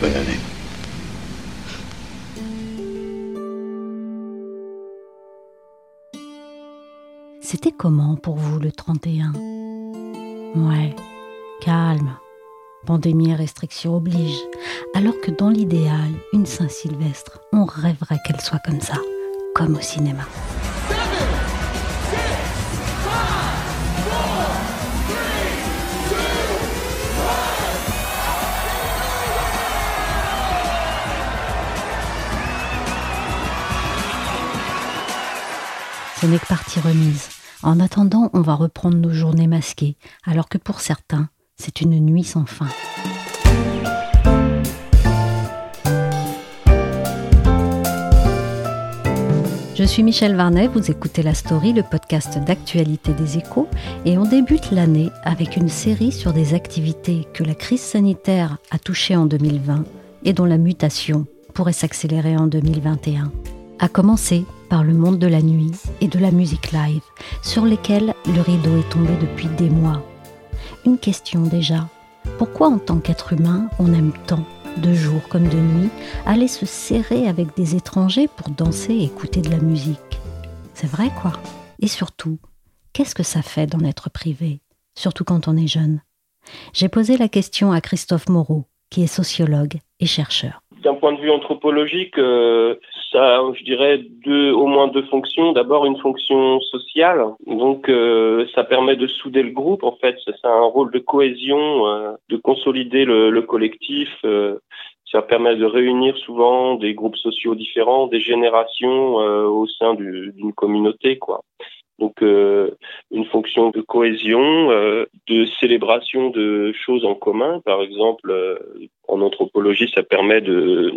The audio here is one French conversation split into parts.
Bonne année. C'était comment pour vous le 31 Ouais, calme. Pandémie et restrictions obligent. Alors que dans l'idéal, une Saint-Sylvestre, on rêverait qu'elle soit comme ça, comme au cinéma. N'est que partie remise. En attendant, on va reprendre nos journées masquées, alors que pour certains, c'est une nuit sans fin. Je suis Michel Varnet, vous écoutez La Story, le podcast d'actualité des échos, et on débute l'année avec une série sur des activités que la crise sanitaire a touchées en 2020 et dont la mutation pourrait s'accélérer en 2021. À commencer par le monde de la nuit et de la musique live, sur lesquels le rideau est tombé depuis des mois. Une question déjà. Pourquoi en tant qu'être humain on aime tant, de jour comme de nuit, aller se serrer avec des étrangers pour danser et écouter de la musique? C'est vrai quoi? Et surtout, qu'est-ce que ça fait d'en être privé, surtout quand on est jeune? J'ai posé la question à Christophe Moreau, qui est sociologue et chercheur. D'un point de vue anthropologique, euh, ça, je dirais, deux, au moins deux fonctions. D'abord, une fonction sociale. Donc, euh, ça permet de souder le groupe. En fait, ça, a un rôle de cohésion, euh, de consolider le, le collectif. ça permet de réunir souvent des groupes sociaux différents, des générations au sein d'une communauté, quoi. Donc euh, une fonction de cohésion, euh, de célébration de choses en commun. Par exemple, euh, en anthropologie, ça permet de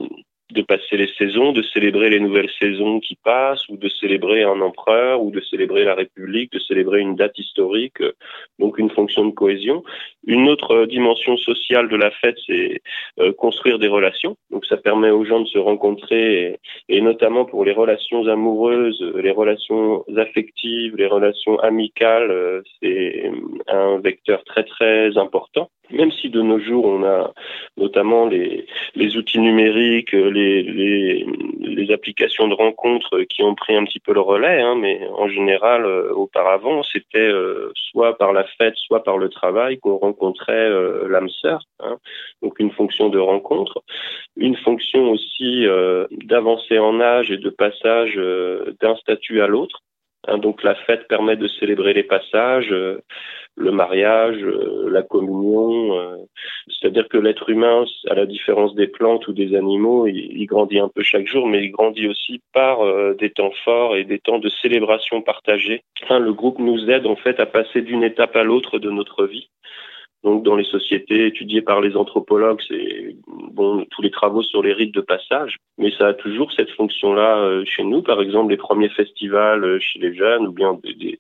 de passer les saisons, de célébrer les nouvelles saisons qui passent, ou de célébrer un empereur, ou de célébrer la République, de célébrer une date historique, donc une fonction de cohésion. Une autre dimension sociale de la fête, c'est euh, construire des relations. Donc ça permet aux gens de se rencontrer, et, notamment pour les relations amoureuses, les relations affectives, les relations amicales, euh, c'est un vecteur très très important. Même si de nos jours on a notamment les, les outils numériques, les, les, applications de rencontres qui ont pris un petit peu le relais, hein, mais en général, euh, auparavant, c'était euh, soit par la fête, soit par le travail qu'on rencontrait euh, l'âme sœur. Hein, donc une fonction de rencontre, une fonction aussi d'avancer en âge et de passage d'un statut à l'autre. Hein, donc la fête permet de célébrer les passages le mariage, euh, la communion. Euh, c'est-à-dire que l'être humain, à la différence des plantes ou des animaux, il, grandit un peu chaque jour, mais il grandit aussi par euh, des temps forts et des temps de célébration partagée. Le groupe nous aide en fait à passer d'une étape à l'autre de notre vie. Donc, dans les sociétés étudiées par les anthropologues, c'est bon tous les travaux sur les rites de passage, mais ça a toujours cette fonction-là chez nous. Par exemple, les premiers festivals chez les jeunes, ou bien des,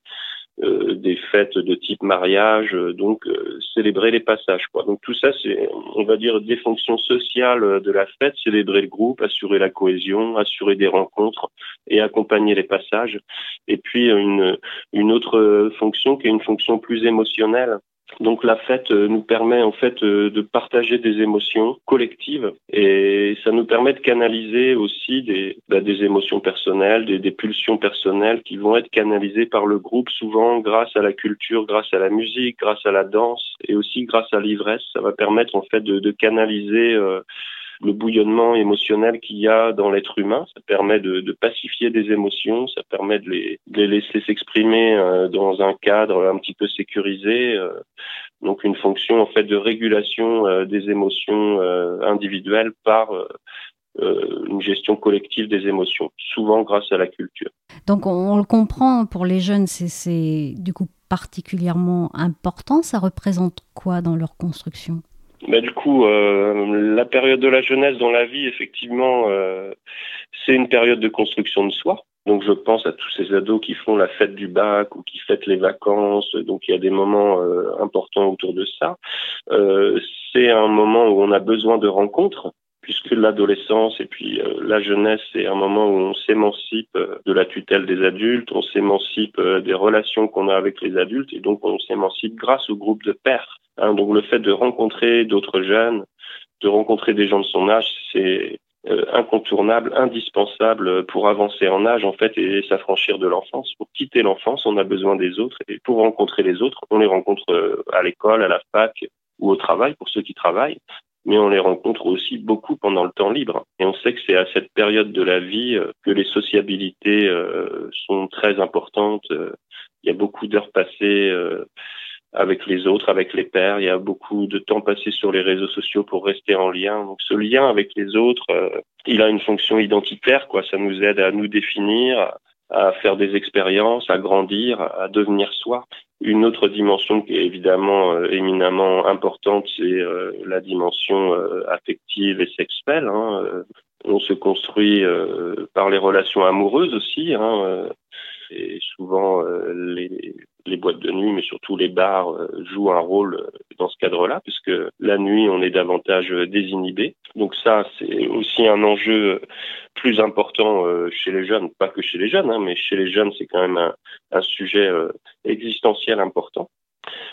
euh, des fêtes de type mariage, euh, donc euh, célébrer les passages. Quoi. Donc tout ça, c'est, on va dire, des fonctions sociales de la fête, célébrer le groupe, assurer la cohésion, assurer des rencontres et accompagner les passages. Et puis une, une autre fonction qui est une fonction plus émotionnelle, donc la fête euh, nous permet en fait euh, de partager des émotions collectives et ça nous permet de canaliser aussi des, bah, des émotions personnelles, des, des, pulsions personnelles qui vont être canalisées par le groupe souvent grâce à la culture, grâce à la musique, grâce à la danse et aussi grâce à l'ivresse. Ça va permettre en fait de, de canaliser euh, le bouillonnement émotionnel qu'il y a dans l'être humain. Ça permet de, pacifier des émotions, ça permet de les, de les laisser s'exprimer euh, dans un cadre un petit peu sécurisé. Euh, donc une fonction en fait de régulation euh, des émotions individuelles par une gestion collective des émotions, souvent grâce à la culture. Donc on, le comprend, pour les jeunes, c'est du coup particulièrement important. Ça représente quoi dans leur construction? Bah, du coup, euh, la période de la jeunesse dans la vie, effectivement, euh, c'est une période de construction de soi. Donc je pense à tous ces ados qui font la fête du bac ou qui fêtent les vacances. Donc il y a des moments euh, importants autour de ça. c'est un moment où on a besoin de rencontres puisque l'adolescence et puis la jeunesse, c'est un moment où on s'émancipe de la tutelle des adultes, on s'émancipe des relations qu'on a avec les adultes, et donc on s'émancipe grâce au groupe de pères. Hein, donc le fait de rencontrer d'autres jeunes, de rencontrer des gens de son âge, c'est euh, incontournable, indispensable pour avancer en âge en fait et s'affranchir de l'enfance. Pour quitter l'enfance, on a besoin des autres et pour rencontrer les autres, on les rencontre euh, à l'école, à la fac ou au travail pour ceux qui travaillent, mais on les rencontre aussi beaucoup pendant le temps libre. Et on sait que c'est à cette période de la vie euh, que les sociabilités sont très importantes. Il y a beaucoup d'heures passées avec les autres, avec les pères. Il y a beaucoup de temps passé sur les réseaux sociaux pour rester en lien. Donc ce lien avec les autres, euh, il a une fonction identitaire, quoi. Ça nous aide à nous définir, à faire des expériences, à grandir, à devenir soi. Une autre dimension qui est évidemment euh, éminemment importante, c'est euh, la dimension affective et sexuelle. Hein. on se construit par les relations amoureuses aussi. Hein. Et souvent les, les boîtes de nuit, mais surtout les bars euh, jouent un rôle euh, dans ce cadre-là, puisque la nuit, on est davantage euh, désinhibé. Donc ça, c'est aussi un enjeu plus important chez les jeunes, pas que chez les jeunes, hein, mais chez les jeunes, c'est quand même un, sujet existentiel important.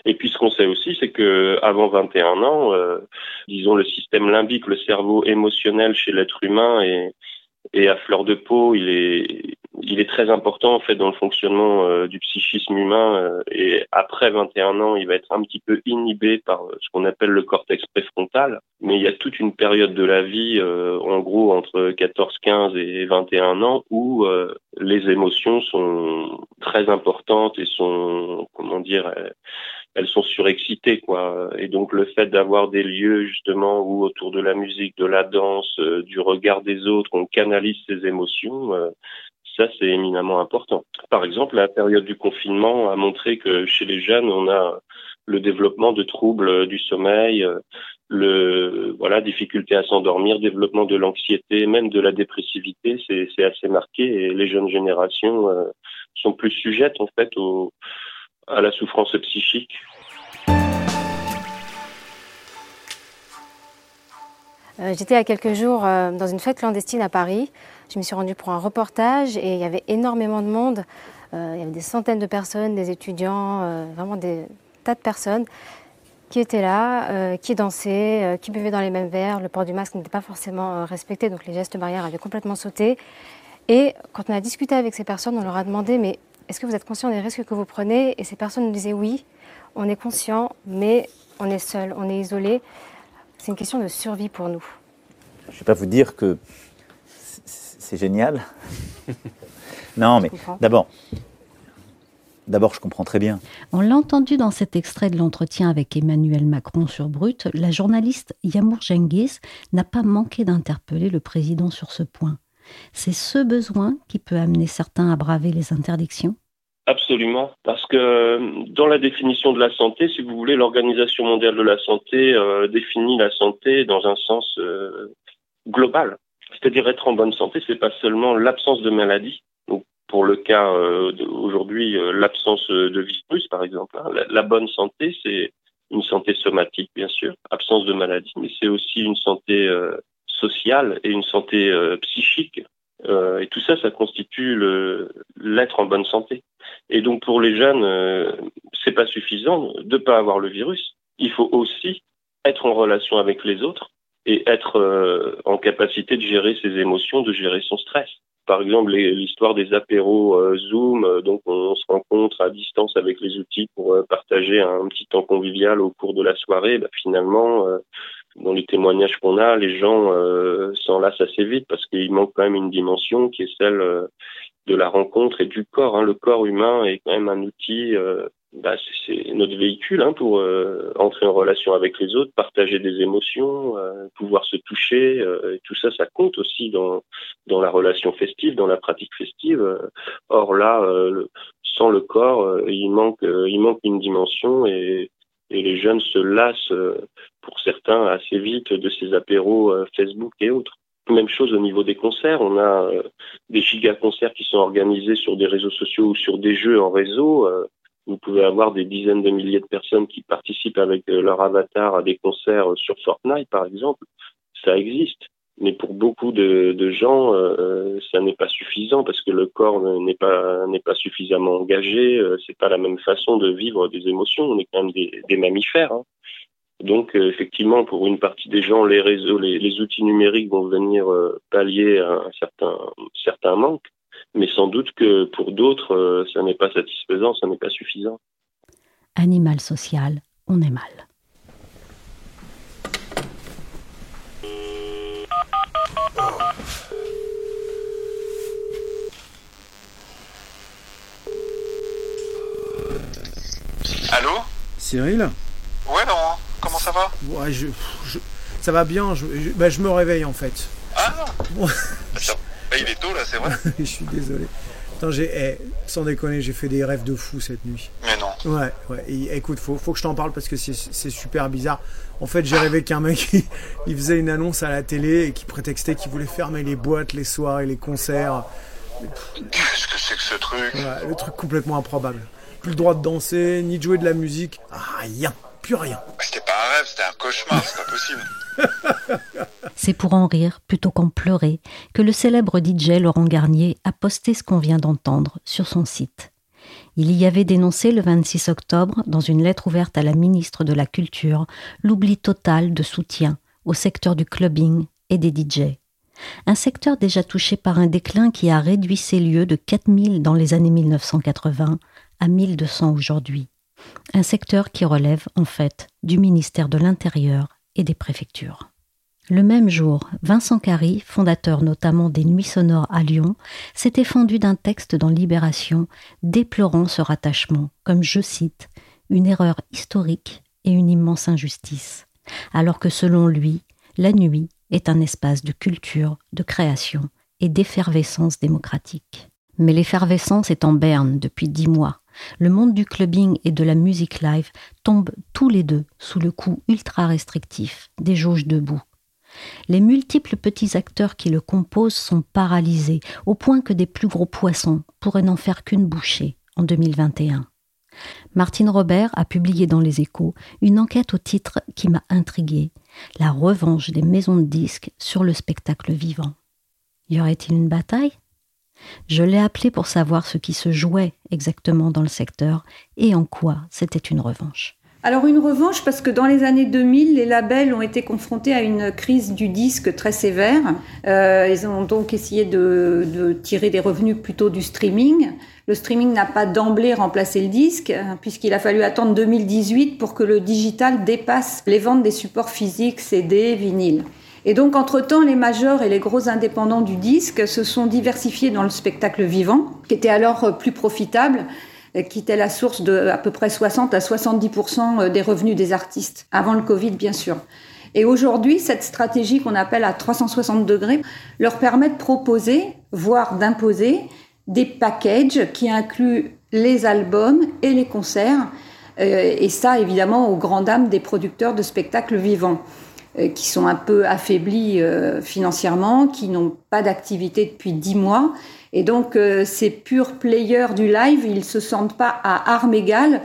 Et puis ce qu'on sait aussi, c'est que avant 21 ans, disons le système limbique, le cerveau émotionnel chez l'être humain est, est à fleur de peau, il est il est très important en fait dans le fonctionnement euh, du psychisme humain euh, et après 21 ans, il va être un petit peu inhibé par euh, ce qu'on appelle le cortex préfrontal, mais il y a toute une période de la vie en gros entre 14, 15 et 21 ans où les émotions sont très importantes et sont comment dire elles sont surexcitées quoi. Et donc le fait d'avoir des lieux justement où autour de la musique de la danse du regard des autres on canalise ces émotions ça, c'est éminemment important. Par exemple, la période du confinement a montré que chez les jeunes, on a le développement de troubles du sommeil, le voilà difficulté à s'endormir, développement de l'anxiété, même de la dépressivité, c'est assez marqué et les jeunes générations euh, sont plus sujettes en fait au, à la souffrance psychique. Euh, j'étais a quelques jours euh, dans une fête clandestine à Paris je me suis rendue pour un reportage et il y avait énormément de monde. Euh, il y avait des centaines de personnes, des étudiants, euh, vraiment des tas de personnes qui étaient là, qui dansaient, qui buvaient dans les mêmes verres. Le port du masque n'était pas forcément respecté, donc les gestes barrières avaient complètement sauté. Et quand on a discuté avec ces personnes, on leur a demandé mais est-ce que vous êtes conscient des risques que vous prenez? Et ces personnes nous disaient oui, on est conscient, mais on est seul, on est isolé. C'est une question de survie pour nous. Je ne vais pas vous dire que c'est génial. non, mais d'abord, D'abord, je comprends très bien. On l'a entendu dans cet extrait de l'entretien avec Emmanuel Macron sur Brut, la journaliste Yamour Genghis n'a pas manqué d'interpeller le président sur ce point. C'est ce besoin qui peut amener certains à braver les interdictions Absolument, parce que dans la définition de la santé, si vous voulez, l'Organisation mondiale de la santé euh, définit la santé dans un sens euh, global. C'est-à-dire être en bonne santé, c'est pas seulement l'absence de maladie. Donc pour le cas euh, aujourd'hui, euh, l'absence de virus, par exemple. Hein. La, bonne santé, c'est une santé somatique, bien sûr, absence de maladie, mais c'est aussi une santé euh, sociale et une santé psychique. Et tout ça, ça constitue l'être en bonne santé. Et donc pour les jeunes, c'est pas suffisant de pas avoir le virus. Il faut aussi être en relation avec les autres et être euh, en capacité de gérer ses émotions, de gérer son stress. Par exemple, l'histoire des apéros euh, Zoom, euh, donc on, se rencontre à distance avec les outils pour partager un petit temps convivial au cours de la soirée. Bah, finalement, dans les témoignages qu'on a, les gens s'enlacent assez vite parce qu'il manque quand même une dimension qui est celle de la rencontre et du corps. Hein. Le corps humain est quand même un outil bah, c'est notre véhicule hein, pour euh, entrer en relation avec les autres, partager des émotions, euh, pouvoir se toucher. et tout ça, ça compte aussi dans, dans la relation festive, dans la pratique festive. Or là, sans le corps, il manque, il manque une dimension et, et les jeunes se lassent, pour certains, assez vite de ces apéros Facebook et autres. Même chose au niveau des concerts. On a des giga concerts qui sont organisés sur des réseaux sociaux ou sur des jeux en réseau. Vous pouvez avoir des dizaines de milliers de personnes qui participent avec euh, leur avatar à des concerts euh, sur Fortnite, par exemple. Ça existe. Mais pour beaucoup de, gens, euh, ça n'est pas suffisant parce que le corps n'est pas n'est pas suffisamment engagé. c'est pas la même façon de vivre des émotions. On est quand même des, mammifères. Hein. Donc effectivement, pour une partie des gens, les réseaux, les, les outils numériques vont venir pallier un certain certain manque mais sans doute que pour d'autres, euh, ça n'est pas satisfaisant, ça n'est pas suffisant. Animal social, on est mal. Allô Cyril Ouais, Laurent, comment ça va Ouais, je, ça va bien, je, bah, je, me réveille en fait. Ah bah, il est tôt là, c'est vrai. je suis désolé. Attends, j'ai, eh, sans déconner, j'ai fait des rêves de fou cette nuit. Mais non. Ouais, ouais. écoute, faut, faut que je t'en parle parce que c'est, super bizarre. En fait, j'ai rêvé qu'un mec, il, faisait une annonce à la télé et qui prétextait qu'il voulait fermer les boîtes, les soirées, les concerts. Qu'est-ce que c'est que ce truc? Ouais, Le truc complètement improbable. Plus le droit de danser, ni de jouer de la musique. Rien, plus rien. C'était pas un rêve, c'était un cauchemar, c'est pas possible. C'est pour en rire plutôt qu'en pleurer que le célèbre DJ Laurent Garnier a posté ce qu'on vient d'entendre sur son site. Il y avait dénoncé le 26 octobre, dans une lettre ouverte à la ministre de la Culture, l'oubli total de soutien au secteur du clubbing et des DJ. Un secteur déjà touché par un déclin qui a réduit ses lieux de 4000 dans les années 1980 à 1200 aujourd'hui. Un secteur qui relève, en fait, du ministère de l'Intérieur et des préfectures. Le même jour, Vincent Carry, fondateur notamment des Nuits sonores à Lyon, s'était fendu d'un texte dans Libération déplorant ce rattachement comme, je cite, une erreur historique et une immense injustice, alors que selon lui, la nuit est un espace de culture, de création et d'effervescence démocratique. Mais l'effervescence est en berne depuis dix mois. Le monde du clubbing et de la musique live tombent tous les deux sous le coup ultra restrictif des jauges debout les multiples petits acteurs qui le composent sont paralysés, au point que des plus gros poissons pourraient n'en faire qu'une bouchée en 2021. Martine Robert a publié dans Les Échos une enquête au titre qui m'a intriguée La revanche des maisons de disques sur le spectacle vivant. Y aurait-il une bataille? Je l'ai appelée pour savoir ce qui se jouait exactement dans le secteur et en quoi c'était une revanche. Alors une revanche parce que dans les années 2000, les labels ont été confrontés à une crise du disque très sévère. Euh, ils ont donc essayé de, tirer des revenus plutôt du streaming. Le streaming n'a pas d'emblée remplacé le disque hein, puisqu'il a fallu attendre 2018 pour que le digital dépasse les ventes des supports physiques, CD, vinyle. Et donc, entre-temps, les majors et les gros indépendants du disque se sont diversifiés dans le spectacle vivant, qui était alors plus profitable euh, qui était la source de à peu près 60 à 70% euh, des revenus des artistes, avant le Covid bien sûr. Et aujourd'hui, cette stratégie qu'on appelle à 360 degrés leur permet de proposer, voire d'imposer, des packages qui incluent les albums et les concerts, euh, et ça évidemment aux grandes dames des producteurs de spectacles vivants qui sont un peu affaiblis financièrement, qui n'ont pas d'activité depuis dix mois et donc, euh, ces purs players du live, ils se sentent pas à armes égales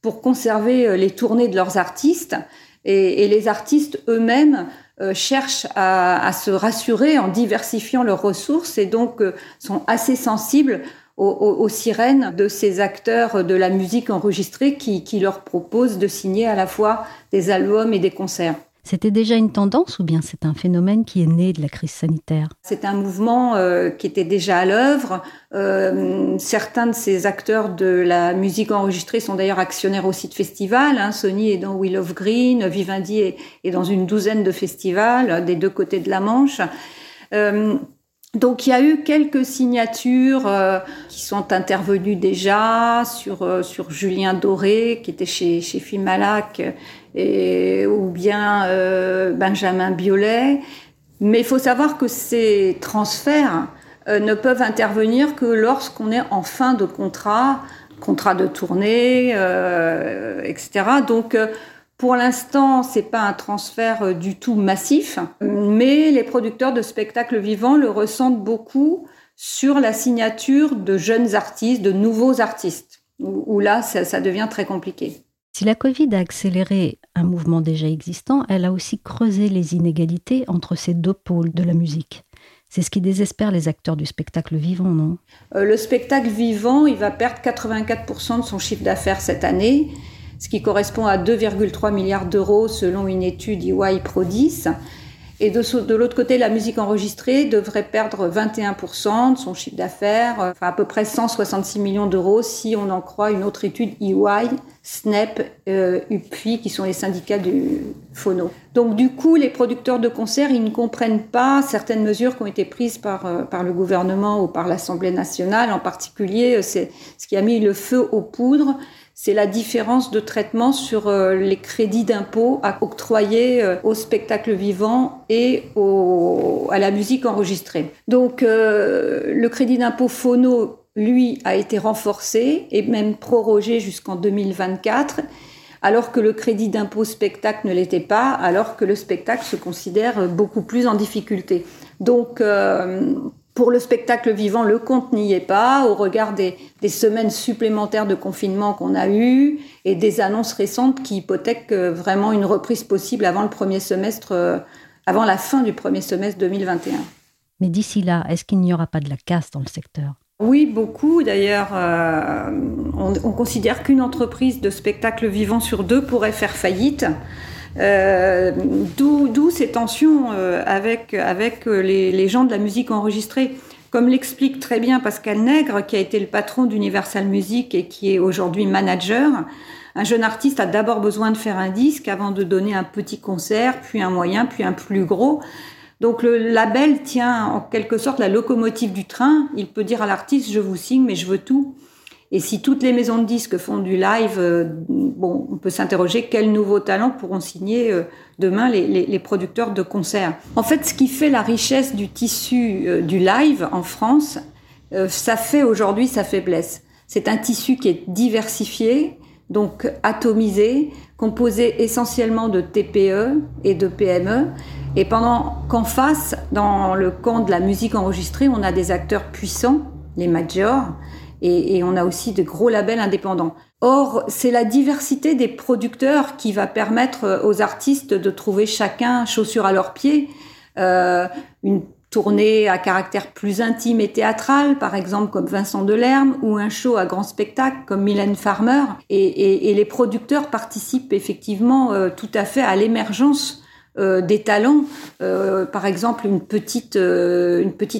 pour conserver euh, les tournées de leurs artistes. Et, les artistes eux-mêmes euh, cherchent à, se rassurer en diversifiant leurs ressources et donc sont assez sensibles aux, sirènes de ces acteurs de la musique enregistrée qui leur proposent de signer à la fois des albums et des concerts. C'était déjà une tendance ou bien c'est un phénomène qui est né de la crise sanitaire? C'est un mouvement euh, qui était déjà à l'œuvre. Euh, certains de ces acteurs de la musique enregistrée sont d'ailleurs actionnaires aussi de festivals. Hein. Sony est dans Wheel of Green, Vivendi est, dans une douzaine de festivals des deux côtés de la Manche. Euh, Donc il y a eu quelques signatures euh, qui sont intervenues déjà sur, euh, sur Julien Doré qui était chez, chez Filmalac et, ou bien euh, Benjamin Biolay. Mais il faut savoir que ces transferts ne peuvent intervenir que lorsqu'on est en fin de contrat, contrat de tournée, etc. Donc pour l'instant, c'est pas un transfert euh, du tout massif, mais les producteurs de spectacles vivants le ressentent beaucoup sur la signature de jeunes artistes, de nouveaux artistes, où, là, ça, devient très compliqué. Si la Covid a accéléré un mouvement déjà existant, elle a aussi creusé les inégalités entre ces deux pôles de la musique. C'est ce qui désespère les acteurs du spectacle vivant, non? Euh, Le spectacle vivant, il va perdre 84% de son chiffre d'affaires cette année ce qui correspond à 2,3 milliards d'euros selon une étude EY Prodis. Et de, l'autre côté, la musique enregistrée devrait perdre 21% de son chiffre d'affaires, enfin à peu près 166 millions d'euros si on en croit une autre étude EY, SNEP, euh, UPI, qui sont les syndicats du phono. Donc du coup, les producteurs de concerts, ils ne comprennent pas certaines mesures qui ont été prises par, euh, par le gouvernement ou par l'Assemblée nationale. En particulier, euh, c'est ce qui a mis le feu aux poudres c'est la différence de traitement sur euh, les crédits d'impôt à octroyer euh, au spectacle vivant et à la musique enregistrée. Donc euh, le crédit d'impôt phono, lui, a été renforcé et même prorogé jusqu'en 2024 alors que le crédit d'impôt spectacle ne l'était pas, alors que le spectacle se considère beaucoup plus en difficulté. Donc, pour le spectacle vivant, le compte n'y est pas, au regard des, semaines supplémentaires de confinement qu'on a eues et des annonces récentes qui hypothèquent euh, vraiment une reprise possible avant le premier semestre, euh, avant la fin du premier semestre 2021. Mais d'ici là, est-ce qu'il n'y aura pas de la casse dans le secteur? Oui, beaucoup. D'ailleurs, euh, on, on, considère qu'une entreprise de spectacle vivant sur deux pourrait faire faillite. Euh, d'où ces tensions euh, avec, avec euh, les, les, gens de la musique enregistrée. Comme l'explique très bien Pascal Nègre, qui a été le patron d'Universal Music et qui est aujourd'hui manager, un jeune artiste a d'abord besoin de faire un disque avant de donner un petit concert, puis un moyen, puis un plus gros. Donc le label tient en quelque sorte la locomotive du train. Il peut dire à l'artiste, je vous signe, mais je veux tout. Et si toutes les maisons de disques font du live, euh, bon, on peut s'interroger quels nouveaux talents pourront signer euh, demain les, producteurs de concerts. En fait, ce qui fait la richesse du tissu euh, du live en France, ça fait aujourd'hui sa faiblesse. C'est un tissu qui est diversifié, donc atomisé, composé essentiellement de TPE et de PME. Et pendant qu'en face, dans le camp de la musique enregistrée, on a des acteurs puissants, les majors, et, on a aussi de gros labels indépendants. Or, c'est la diversité des producteurs qui va permettre euh, aux artistes de trouver chacun chaussure à leurs pieds. Euh, une tournée à caractère plus intime et théâtral, par exemple comme Vincent Delerme, ou un show à grand spectacle comme Mylène Farmer. Et, les producteurs participent effectivement euh, tout à fait à l'émergence des talents. par exemple, une petite,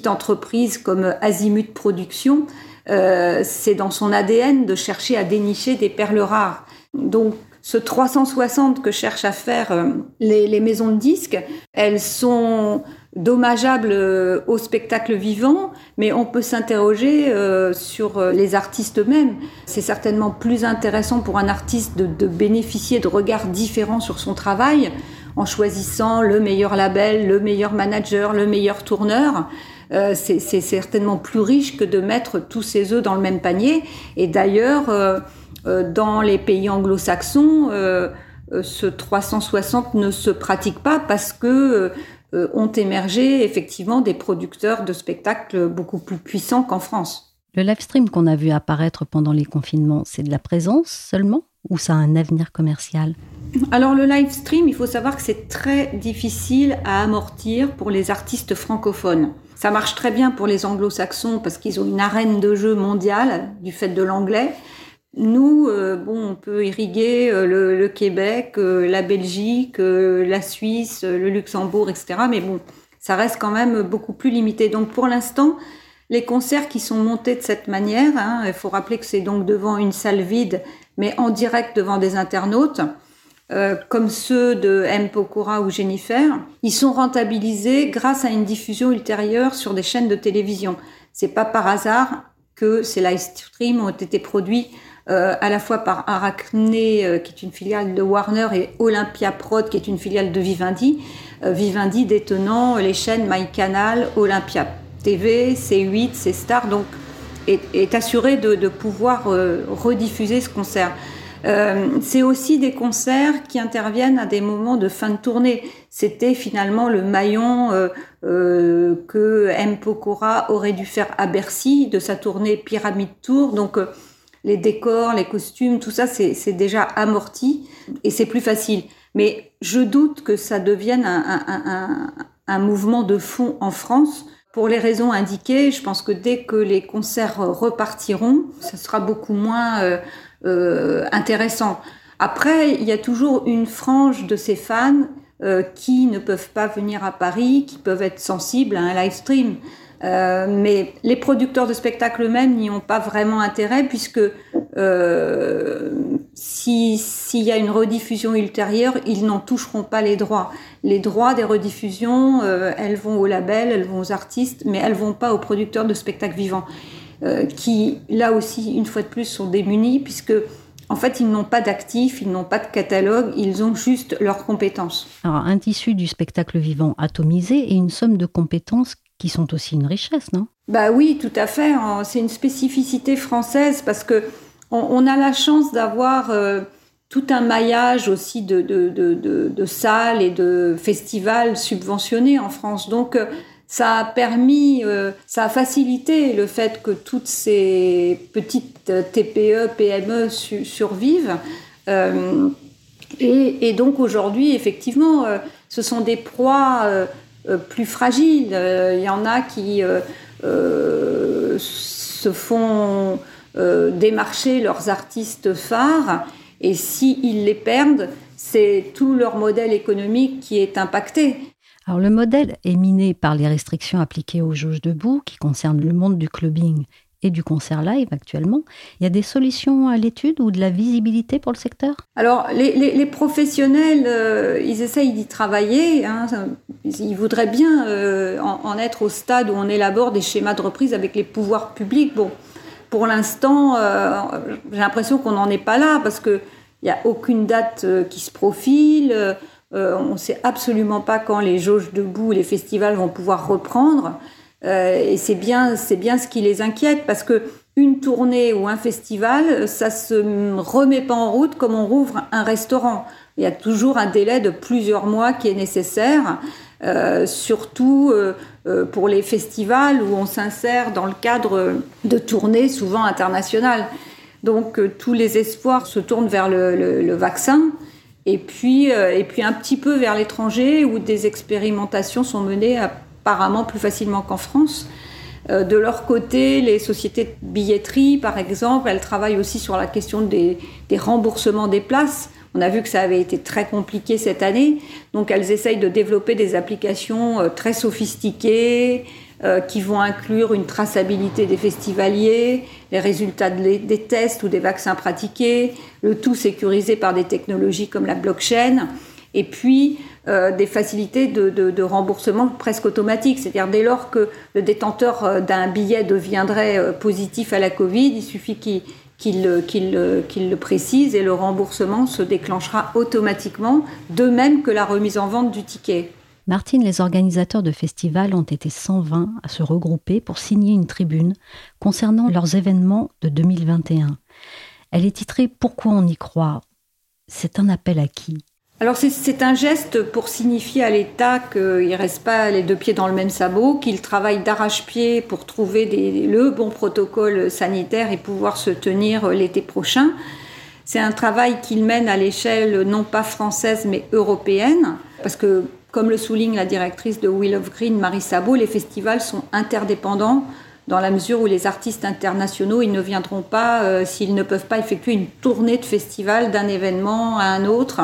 entreprise comme Azimut Production euh, c'est dans son ADN de chercher à dénicher des perles rares. Donc, ce 360 que cherchent à faire euh, les, maisons de disques, elles sont dommageables euh, au spectacle vivant, mais on peut s'interroger sur les artistes eux-mêmes. C'est certainement plus intéressant pour un artiste de, de, bénéficier de regards différents sur son travail en choisissant le meilleur label, le meilleur manager, le meilleur tourneur, euh, c'est certainement plus riche que de mettre tous ses œufs dans le même panier. Et d'ailleurs, euh, euh, dans les pays anglo-saxons, ce 360 ne se pratique pas parce que ont émergé effectivement des producteurs de spectacles beaucoup plus puissants qu'en France. Le live stream qu'on a vu apparaître pendant les confinements, c'est de la présence seulement? Ou ça a un avenir commercial alors le live stream, il faut savoir que c'est très difficile à amortir pour les artistes francophones. Ça marche très bien pour les anglo-saxons parce qu'ils ont une arène de jeu mondiale du fait de l'anglais. Nous, euh, bon, on peut irriguer euh, le, Québec, euh, la Belgique, la Suisse, le Luxembourg, etc. Mais bon, ça reste quand même beaucoup plus limité. Donc pour l'instant, les concerts qui sont montés de cette manière, hein, il faut rappeler que c'est donc devant une salle vide, mais en direct devant des internautes, euh, comme ceux de M. Pokora ou Jennifer, ils sont rentabilisés grâce à une diffusion ultérieure sur des chaînes de télévision. C'est pas par hasard que ces live streams ont été produits euh, à la fois par Arachne, euh, qui est une filiale de Warner, et Olympia Prod, qui est une filiale de Vivendi. Vivendi détenant les chaînes MyCanal, Olympia TV, C8, C-Star, donc est, assuré de, pouvoir rediffuser ce concert. Euh, c'est aussi des concerts qui interviennent à des moments de fin de tournée. C'était finalement le maillon euh, euh, que M. Pokora aurait dû faire à Bercy de sa tournée Pyramide Tour. Donc les décors, les costumes, tout ça, c'est déjà amorti et c'est plus facile. Mais je doute que ça devienne un, mouvement de fond en France. Pour les raisons indiquées, je pense que dès que les concerts repartiront, ce sera beaucoup moins euh, intéressant. Après, il y a toujours une frange de ces fans euh, qui ne peuvent pas venir à Paris, qui peuvent être sensibles à un live stream. Euh, mais les producteurs de spectacles eux-mêmes n'y ont pas vraiment intérêt puisque s'il y a une rediffusion ultérieure, ils n'en toucheront pas les droits. Les droits des rediffusions, elles vont au label, elles vont aux artistes, mais elles vont pas aux producteurs de spectacles vivants. Euh, qui, là aussi, une fois de plus, sont démunis, puisque en fait, ils n'ont pas d'actifs, ils n'ont pas de catalogue, ils ont juste leurs compétences. Alors, un tissu du spectacle vivant atomisé et une somme de compétences qui sont aussi une richesse, non? Bah oui, tout à fait. Hein. C'est une spécificité française parce que on, a la chance d'avoir euh, tout un maillage aussi de, salles et de festivals subventionnés en France. Donc, euh, ça a permis, euh, ça a facilité le fait que toutes ces petites TPE, PME survivent. Et, donc aujourd'hui, effectivement, ce sont des proies plus fragiles. Il y en a qui se font démarcher leurs artistes phares, et s'ils les perdent, c'est tout leur modèle économique qui est impacté. Alors le modèle est miné par les restrictions appliquées aux jauges debout qui concernent le monde du clubbing et du concert live actuellement. Il y a des solutions à l'étude ou de la visibilité pour le secteur? Alors les, professionnels, euh, ils essayent d'y travailler. Hein. ils voudraient bien euh, en, être au stade où on élabore des schémas de reprise avec les pouvoirs publics. Bon, pour l'instant, euh, j'ai l'impression qu'on n'en est pas là parce qu'il n'y a aucune date qui se profile. Euh, on ne sait absolument pas quand les jauges debout, les festivals vont pouvoir reprendre. Euh, et c'est bien, c'est bien ce qui les inquiète parce que une tournée ou un festival, ça se remet pas en route comme on rouvre un restaurant. Il y a toujours un délai de plusieurs mois qui est nécessaire, euh, surtout pour les festivals où on s'insère dans le cadre de tournées souvent internationales. Donc tous les espoirs se tournent vers le vaccin et puis, euh, et puis un petit peu vers l'étranger où des expérimentations sont menées apparemment plus facilement qu'en France. Euh, de leur côté, les sociétés de billetterie, par exemple, elles travaillent aussi sur la question des, remboursements des places. On a vu que ça avait été très compliqué cette année, donc elles essayent de développer des applications euh, très sophistiquées, euh, qui vont inclure une traçabilité des festivaliers, les résultats des tests ou des vaccins pratiqués, le tout sécurisé par des technologies comme la blockchain, et puis euh, des facilités de, remboursement presque automatiques. C'est-à-dire dès lors que le détenteur euh, d'un billet deviendrait positif à la Covid, il suffit qu'il le précise et le remboursement se déclenchera automatiquement, de même que la remise en vente du ticket. Martine, les organisateurs de festivals ont été 120 à se regrouper pour signer une tribune concernant leurs événements de 2021. Elle est titrée Pourquoi on y croit? C'est un appel à qui? Alors c'est un geste pour signifier à l'État qu'il ne reste pas les deux pieds dans le même sabot, qu'il travaille d'arrache-pied pour trouver le bon protocole sanitaire et pouvoir se tenir l'été prochain. C'est un travail qu'il mène à l'échelle non pas française mais européenne, parce que comme le souligne la directrice de Wheel of Green, Marie Sabot, les festivals sont interdépendants dans la mesure où les artistes internationaux, ils ne viendront pas euh, s'ils ne peuvent pas effectuer une tournée de festival d'un événement à un autre.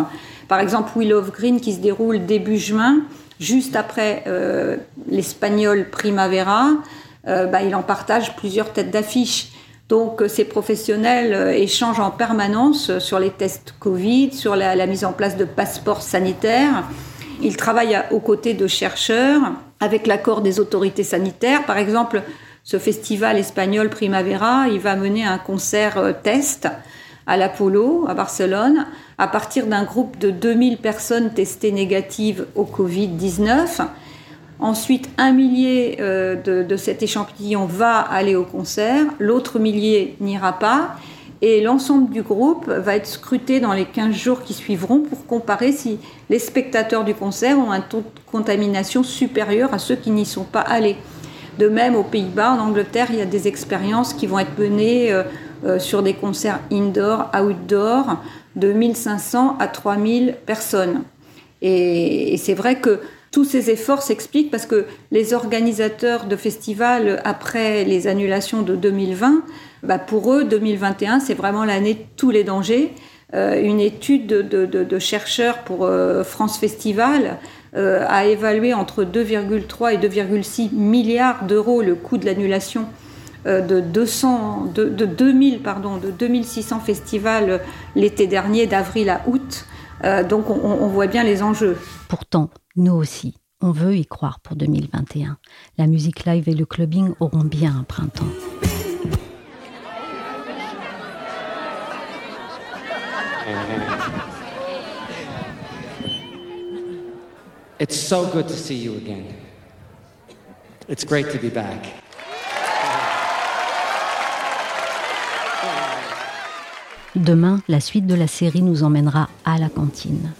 Par exemple, Wheel of Green qui se déroule début juin, juste après euh, l'espagnol Primavera, euh, bah, il en partage plusieurs têtes d'affiche. Donc ces professionnels échangent en permanence sur les tests Covid, sur la mise en place de passeports sanitaires. Ils travaillent aux côtés de chercheurs avec l'accord des autorités sanitaires. Par exemple, ce festival espagnol Primavera, il va mener un concert test à l'Apollo à Barcelone à partir d'un groupe de 2000 personnes testées négatives au Covid-19. Ensuite, un millier euh, de, de, cet échantillon va aller au concert, l'autre millier n'ira pas, et l'ensemble du groupe va être scruté dans les 15 jours qui suivront pour comparer si les spectateurs du concert ont un taux de contamination supérieur à ceux qui n'y sont pas allés. De même, aux Pays-Bas, en Angleterre, il y a des expériences qui vont être menées euh, euh, sur des concerts indoor, outdoor, de 1500 à 3000 personnes. Et, c'est vrai que tous ces efforts s'expliquent parce que les organisateurs de festivals, après les annulations de 2020, bah pour eux, 2021, c'est vraiment l'année de tous les dangers. Euh, une étude de, chercheurs pour euh, France Festival a évalué entre 2,3 et 2,6 milliards d'euros le coût de l'annulation de, 200, de, de 2000, pardon, de 2600 festivals l'été dernier, d'avril à août. Euh, donc on, on voit bien les enjeux. Pourtant, nous aussi, on veut y croire pour 2021. La musique live et le clubbing auront bien un printemps. It's so good to see you again. It's great to be back. Demain, la suite de la série nous emmènera à la cantine.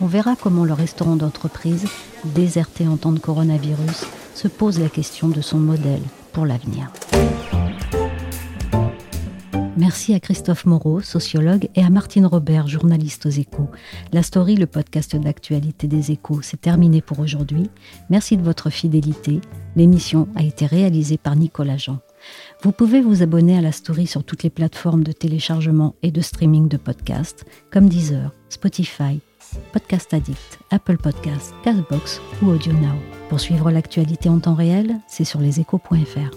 On verra comment le restaurant d'entreprise, déserté en temps de coronavirus, se pose la question de son modèle pour l'avenir. Merci à Christophe Moreau, sociologue, et à Martine Robert, journaliste aux échos. La story, le podcast d'actualité des échos, c'est terminé pour aujourd'hui. Merci de votre fidélité. L'émission a été réalisée par Nicolas Jean. Vous pouvez vous abonner à la story sur toutes les plateformes de téléchargement et de streaming de podcasts, comme Deezer, Spotify, Podcast Addict, Apple Podcasts, Castbox ou AudioNow. Pour suivre l'actualité en temps réel, c'est sur leséchos.fr.